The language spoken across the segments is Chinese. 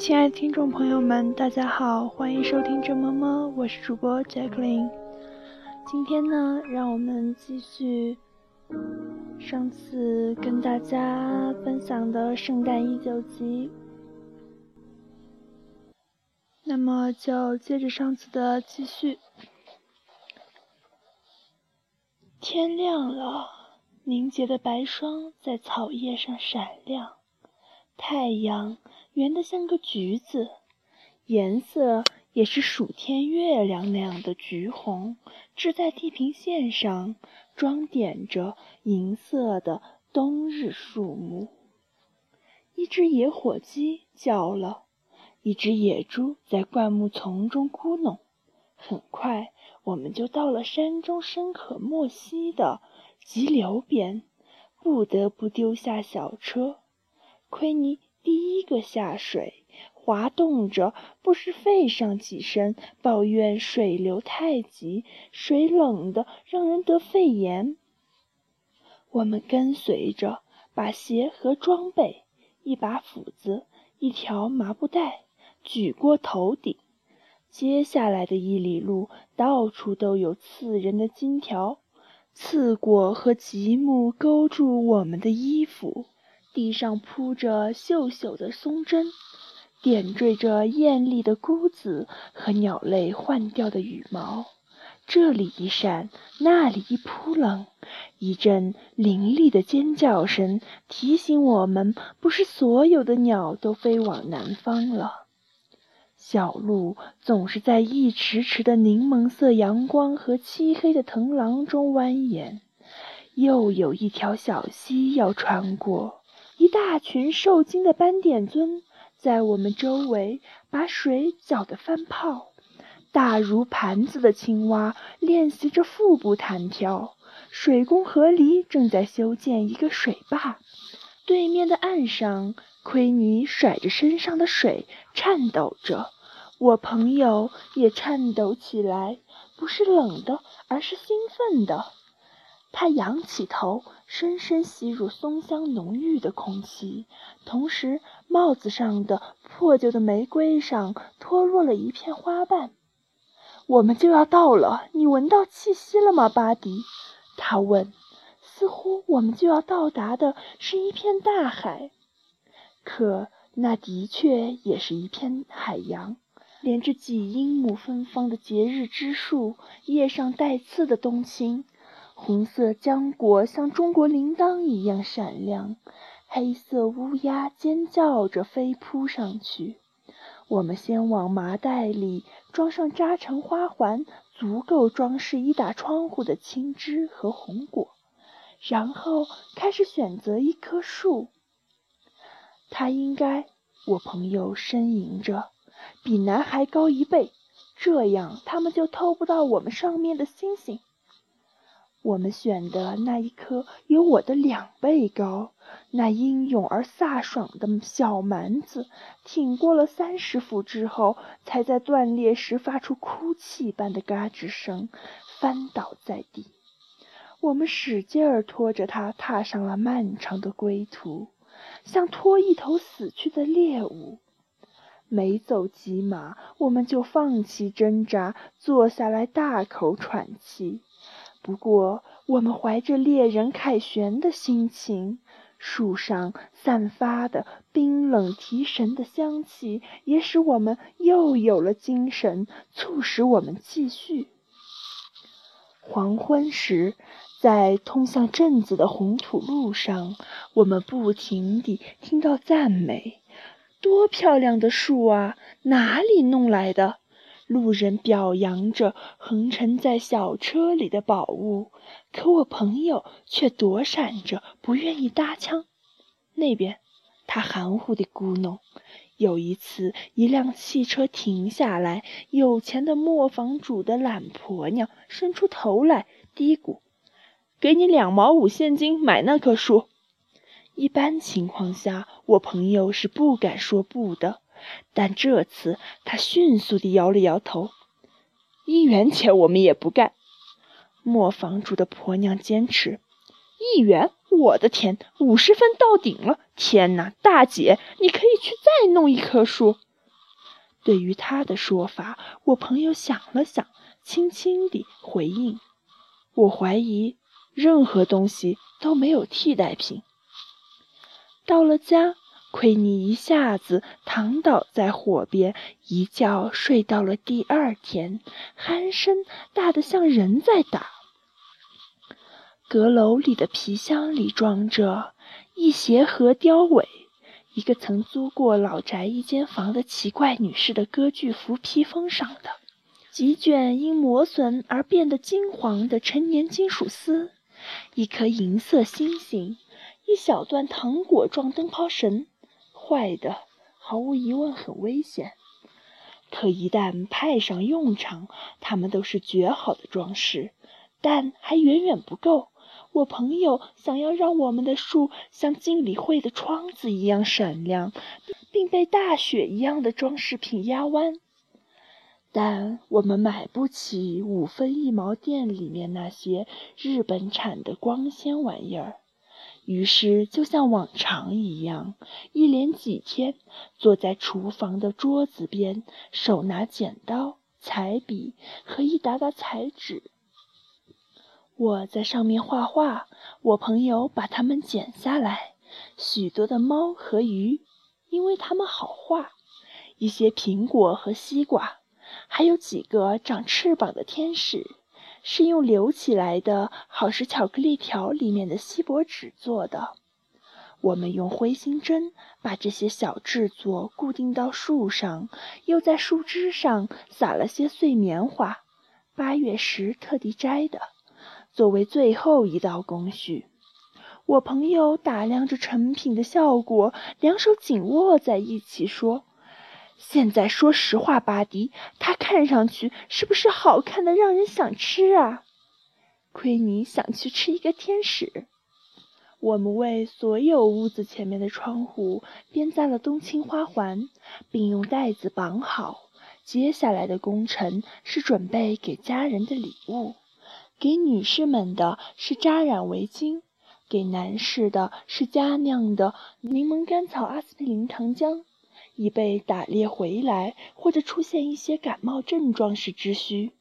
亲爱的听众朋友们，大家好，欢迎收听这么么，我是主播 Jacklin。今天呢，让我们继续上次跟大家分享的圣诞一九集，那么就接着上次的继续。天亮了，凝结的白霜在草叶上闪亮，太阳圆的像个橘子，颜色也是暑天月亮那样的橘红，置在地平线上，装点着银色的冬日树木。一只野火鸡叫了，一只野猪在灌木丛中咕哝。很快。我们就到了山中深可没膝的急流边，不得不丢下小车。亏你第一个下水，滑动着，不时吠上几声，抱怨水流太急，水冷的让人得肺炎。我们跟随着，把鞋和装备、一把斧子、一条麻布袋举过头顶。接下来的一里路，到处都有刺人的金条，刺果和极目勾住我们的衣服。地上铺着锈锈的松针，点缀着艳丽的菇子和鸟类换掉的羽毛。这里一闪，那里一扑棱，一阵凌厉的尖叫声提醒我们，不是所有的鸟都飞往南方了。小路总是在一池池的柠檬色阳光和漆黑的藤廊中蜿蜒，又有一条小溪要穿过。一大群受惊的斑点鳟在我们周围把水搅得翻泡，大如盘子的青蛙练习着腹部弹跳。水工河狸正在修建一个水坝，对面的岸上。奎尼甩着身上的水，颤抖着。我朋友也颤抖起来，不是冷的，而是兴奋的。他仰起头，深深吸入松香浓郁的空气，同时帽子上的破旧的玫瑰上脱落了一片花瓣。我们就要到了，你闻到气息了吗，巴迪？他问。似乎我们就要到达的是一片大海。可那的确也是一片海洋，连着几英亩芬芳的节日之树，叶上带刺的冬青，红色浆果像中国铃铛一样闪亮，黑色乌鸦尖叫着飞扑上去。我们先往麻袋里装上扎成花环、足够装饰一打窗户的青枝和红果，然后开始选择一棵树。他应该，我朋友呻吟着，比男孩高一倍，这样他们就偷不到我们上面的星星。我们选的那一棵有我的两倍高，那英勇而飒爽的小蛮子，挺过了三十伏之后，才在断裂时发出哭泣般的嘎吱声，翻倒在地。我们使劲儿拖着它，踏上了漫长的归途。像拖一头死去的猎物，没走几码，我们就放弃挣扎，坐下来大口喘气。不过，我们怀着猎人凯旋的心情，树上散发的冰冷提神的香气，也使我们又有了精神，促使我们继续。黄昏时。在通向镇子的红土路上，我们不停地听到赞美：“多漂亮的树啊！哪里弄来的？”路人表扬着横陈在小车里的宝物，可我朋友却躲闪着，不愿意搭腔。那边，他含糊地咕哝。有一次，一辆汽车停下来，有钱的磨坊主的懒婆娘伸出头来，嘀咕。给你两毛五现金买那棵树。一般情况下，我朋友是不敢说不的，但这次他迅速地摇了摇头。一元钱我们也不干。磨坊主的婆娘坚持。一元？我的天，五十分到顶了！天哪，大姐，你可以去再弄一棵树。对于他的说法，我朋友想了想，轻轻地回应：“我怀疑任何东西都没有替代品。”到了家，奎尼一下子躺倒在火边，一觉睡到了第二天，鼾声大得像人在打。阁楼里的皮箱里装着一鞋盒雕尾。一个曾租过老宅一间房的奇怪女士的歌剧服披风上的几卷因磨损而变得金黄的陈年金属丝，一颗银色星星，一小段糖果状灯泡绳，坏的毫无疑问很危险，可一旦派上用场，它们都是绝好的装饰，但还远远不够。我朋友想要让我们的树像经理会的窗子一样闪亮，并被大雪一样的装饰品压弯，但我们买不起五分一毛店里面那些日本产的光纤玩意儿。于是，就像往常一样，一连几天坐在厨房的桌子边，手拿剪刀、彩笔和一沓沓彩纸。我在上面画画，我朋友把它们剪下来。许多的猫和鱼，因为它们好画。一些苹果和西瓜，还有几个长翅膀的天使，是用留起来的好时巧克力条里面的锡箔纸做的。我们用灰心针把这些小制作固定到树上，又在树枝上撒了些碎棉花，八月时特地摘的。作为最后一道工序，我朋友打量着成品的效果，两手紧握在一起说：“现在说实话，巴迪，它看上去是不是好看的让人想吃啊？”亏你想去吃一个天使。我们为所有屋子前面的窗户编扎了冬青花环，并用带子绑好。接下来的工程是准备给家人的礼物。给女士们的是扎染围巾，给男士的是家酿的柠檬甘草阿司匹林糖浆，以备打猎回来或者出现一些感冒症状时之需。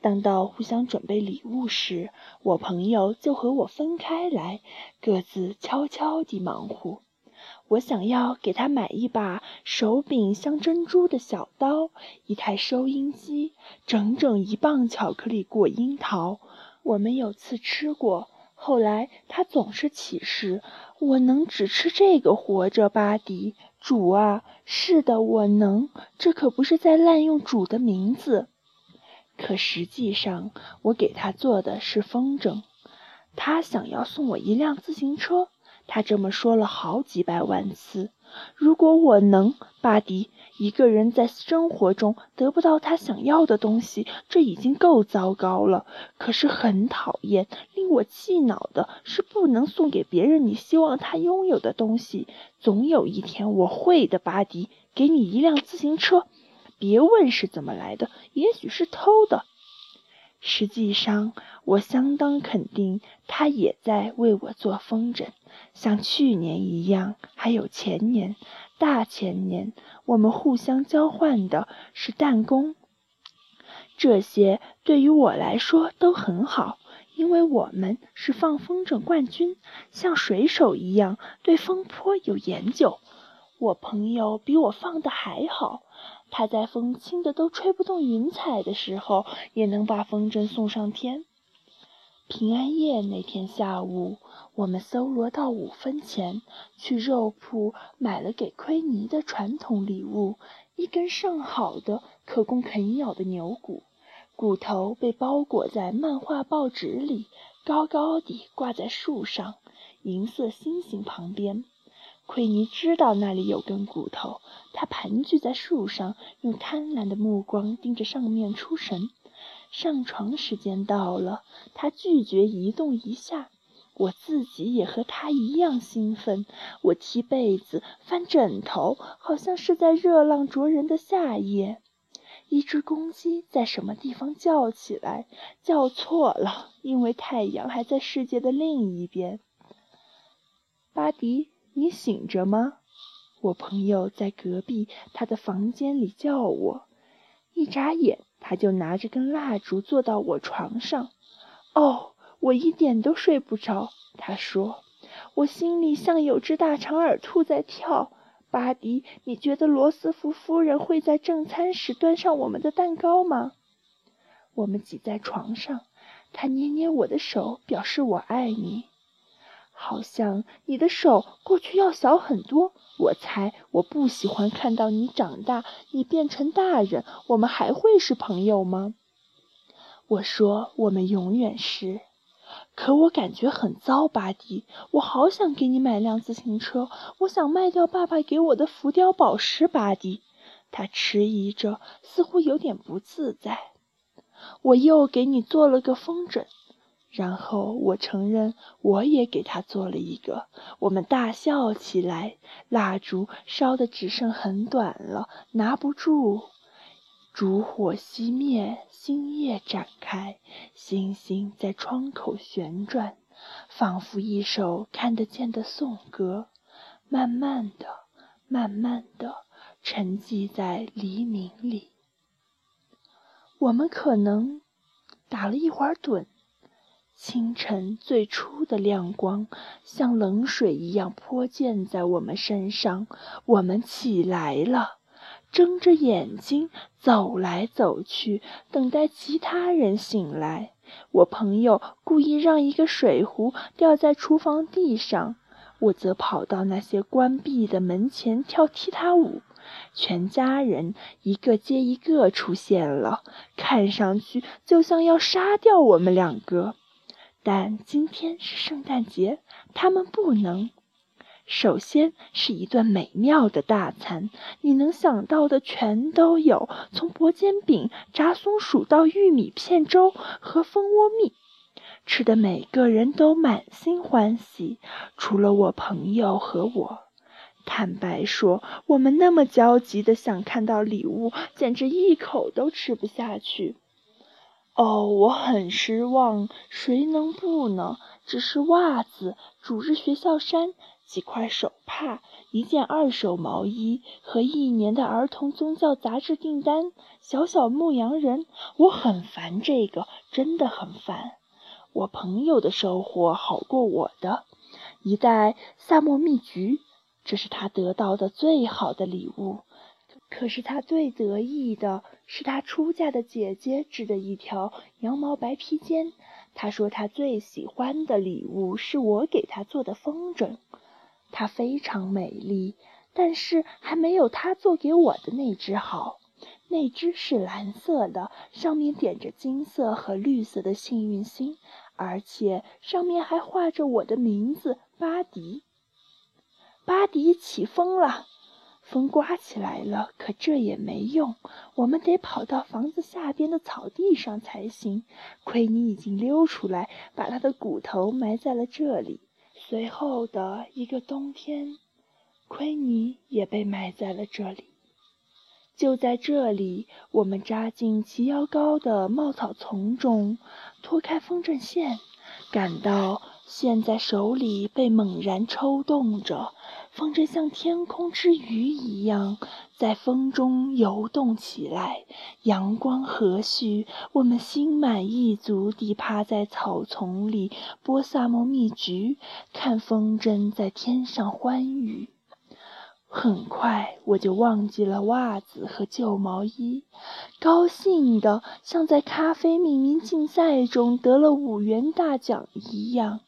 当到互相准备礼物时，我朋友就和我分开来，各自悄悄地忙活。我想要给他买一把手柄镶珍珠的小刀，一台收音机，整整一磅巧克力果樱桃。我们有次吃过，后来他总是起誓：“我能只吃这个活着。”巴迪，主啊，是的，我能。这可不是在滥用主的名字。可实际上，我给他做的是风筝。他想要送我一辆自行车。他这么说了好几百万次。如果我能，巴迪，一个人在生活中得不到他想要的东西，这已经够糟糕了。可是很讨厌，令我气恼的是不能送给别人你希望他拥有的东西。总有一天我会的，巴迪，给你一辆自行车。别问是怎么来的，也许是偷的。实际上，我相当肯定，他也在为我做风筝。像去年一样，还有前年、大前年，我们互相交换的是弹弓。这些对于我来说都很好，因为我们是放风筝冠军，像水手一样对风坡有研究。我朋友比我放的还好，他在风轻的都吹不动云彩的时候，也能把风筝送上天。平安夜那天下午。我们搜罗到五分钱，去肉铺买了给奎尼的传统礼物——一根上好的、可供啃咬的牛骨。骨头被包裹在漫画报纸里，高高地挂在树上，银色星星旁边。奎尼知道那里有根骨头，他盘踞在树上，用贪婪的目光盯着上面出神。上床时间到了，他拒绝移动一下。我自己也和他一样兴奋，我踢被子、翻枕头，好像是在热浪灼人的夏夜。一只公鸡在什么地方叫起来，叫错了，因为太阳还在世界的另一边。巴迪，你醒着吗？我朋友在隔壁他的房间里叫我，一眨眼他就拿着根蜡烛坐到我床上。哦，我一点都睡不着。他说，我心里像有只大长耳兔在跳。巴迪，你觉得罗斯福夫人会在正餐时端上我们的蛋糕吗？我们挤在床上，他捏捏我的手，表示我爱你。好像你的手过去要小很多。我猜我不喜欢看到你长大，你变成大人，我们还会是朋友吗？我说我们永远是。可我感觉很糟，巴迪，我好想给你买辆自行车，我想卖掉爸爸给我的浮雕宝石，巴迪。他迟疑着，似乎有点不自在。我又给你做了个风筝。然后我承认，我也给他做了一个。我们大笑起来，蜡烛烧的只剩很短了，拿不住。烛火熄灭，星夜展开，星星在窗口旋转，仿佛一首看得见的颂歌，慢慢的、慢慢的沉寂在黎明里。我们可能打了一会儿盹。清晨最初的亮光像冷水一样泼溅在我们身上，我们起来了，睁着眼睛走来走去，等待其他人醒来。我朋友故意让一个水壶掉在厨房地上，我则跑到那些关闭的门前跳踢踏舞。全家人一个接一个出现了，看上去就像要杀掉我们两个。但今天是圣诞节，他们不能。首先是一顿美妙的大餐，你能想到的全都有，从薄煎饼、炸松鼠到玉米片粥和蜂窝蜜，吃的每个人都满心欢喜，除了我朋友和我。坦白说，我们那么焦急的想看到礼物，简直一口都吃不下去。哦，我很失望。谁能不呢？只是袜子、主日学校衫、几块手帕、一件二手毛衣和一年的儿童宗教杂志订单。小小牧羊人，我很烦这个，真的很烦。我朋友的收获好过我的，一袋萨莫蜜橘，这是他得到的最好的礼物。可是他最得意的是他出嫁的姐姐织的一条羊毛白披肩。他说他最喜欢的礼物是我给他做的风筝，它非常美丽，但是还没有他做给我的那只好。那只是蓝色的，上面点着金色和绿色的幸运星，而且上面还画着我的名字巴迪。巴迪起风了。风刮起来了，可这也没用，我们得跑到房子下边的草地上才行。奎尼已经溜出来，把他的骨头埋在了这里。随后的一个冬天，奎尼也被埋在了这里。就在这里，我们扎进齐腰高的茂草丛中，脱开风筝线，赶到现在手里被猛然抽动着。风筝像天空之鱼一样在风中游动起来，阳光和煦，我们心满意足地趴在草丛里剥萨摩蜜橘，看风筝在天上欢愉。很快我就忘记了袜子和旧毛衣，高兴的像在咖啡命名竞赛中得了五元大奖一样。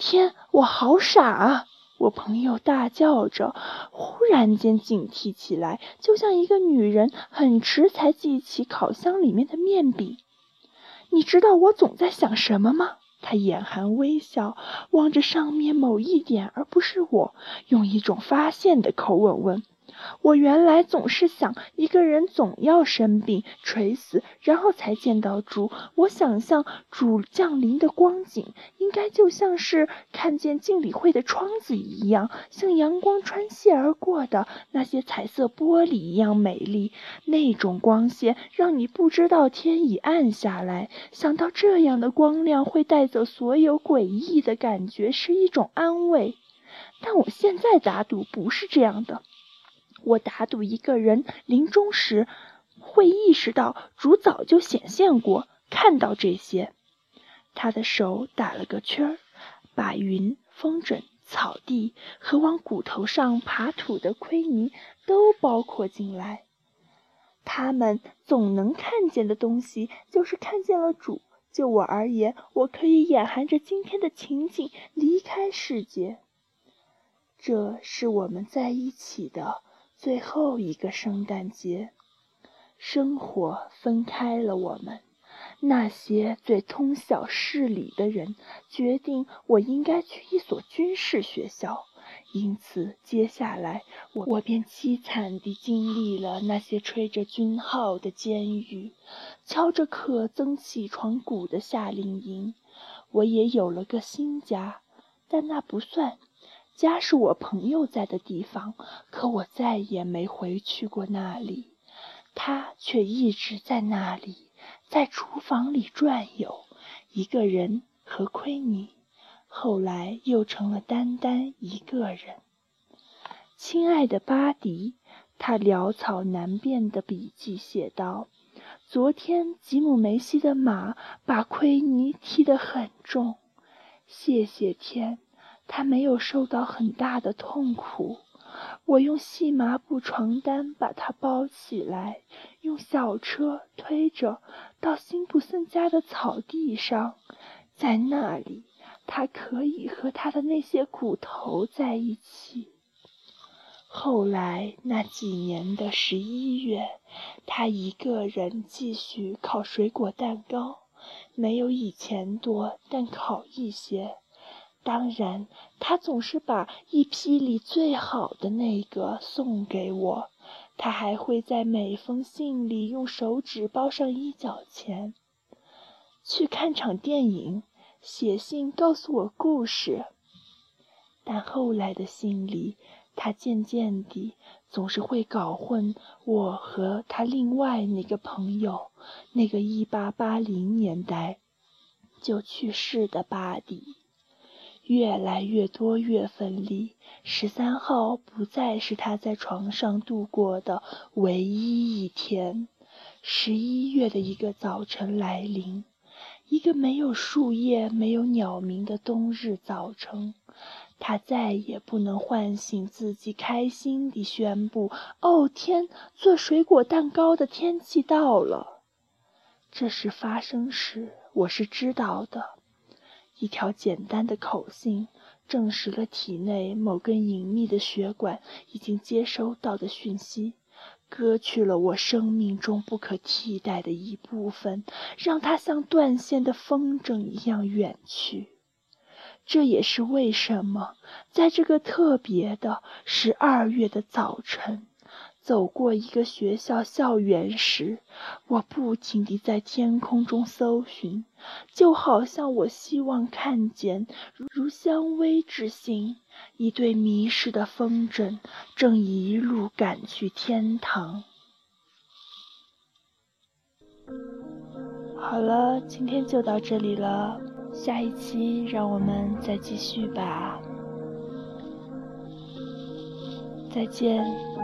天，我好傻啊！我朋友大叫着，忽然间警惕起来，就像一个女人很迟才记起烤箱里面的面饼。你知道我总在想什么吗？他眼含微笑，望着上面某一点，而不是我，用一种发现的口吻问。我原来总是想，一个人总要生病、垂死，然后才见到主。我想象主降临的光景，应该就像是看见敬礼会的窗子一样，像阳光穿隙而过的那些彩色玻璃一样美丽。那种光线让你不知道天已暗下来。想到这样的光亮会带走所有诡异的感觉，是一种安慰。但我现在打赌不是这样的。我打赌一个人临终时会意识到主早就显现过，看到这些。他的手打了个圈儿，把云、风筝、草地和往骨头上爬土的盔尼都包括进来。他们总能看见的东西，就是看见了主。就我而言，我可以眼含着今天的情景离开世界。这是我们在一起的最后一个圣诞节。生活分开了我们。那些最通晓事理的人决定，我应该去一所军事学校。因此，接下来我我便凄惨地经历了那些吹着军号的监狱，敲着可增起床鼓的夏令营。我也有了个新家，但那不算。家是我朋友在的地方，可我再也没回去过那里。他却一直在那里。在厨房里转悠，一个人和奎尼，后来又成了单单一个人。亲爱的巴迪，他潦草难辨的笔记写道：“昨天吉姆梅西的马把奎尼踢得很重，谢谢天，他没有受到很大的痛苦。”我用细麻布床单把他包起来，用小车推着到辛普森家的草地上，在那里，他可以和他的那些骨头在一起。后来那几年的十一月，他一个人继续烤水果蛋糕，没有以前多，但烤一些。当然，他总是把一批里最好的那个送给我。他还会在每封信里用手指包上一角钱。去看场电影，写信告诉我故事。但后来的信里，他渐渐地总是会搞混我和他另外那个朋友，那个一八八零年代就去世的巴迪。越来越多月份里，十三号不再是他在床上度过的唯一一天。十一月的一个早晨来临，一个没有树叶、没有鸟鸣的冬日早晨，他再也不能唤醒自己，开心地宣布：“哦天，做水果蛋糕的天气到了。”这事发生时，我是知道的。一条简单的口信证实了体内某根隐秘的血管已经接收到的讯息，割去了我生命中不可替代的一部分，让它像断线的风筝一样远去。这也是为什么，在这个特别的十二月的早晨。走过一个学校校园时，我不停地在天空中搜寻，就好像我希望看见如香薇之心，一对迷失的风筝正一路赶去天堂。好了，今天就到这里了，下一期让我们再继续吧，再见。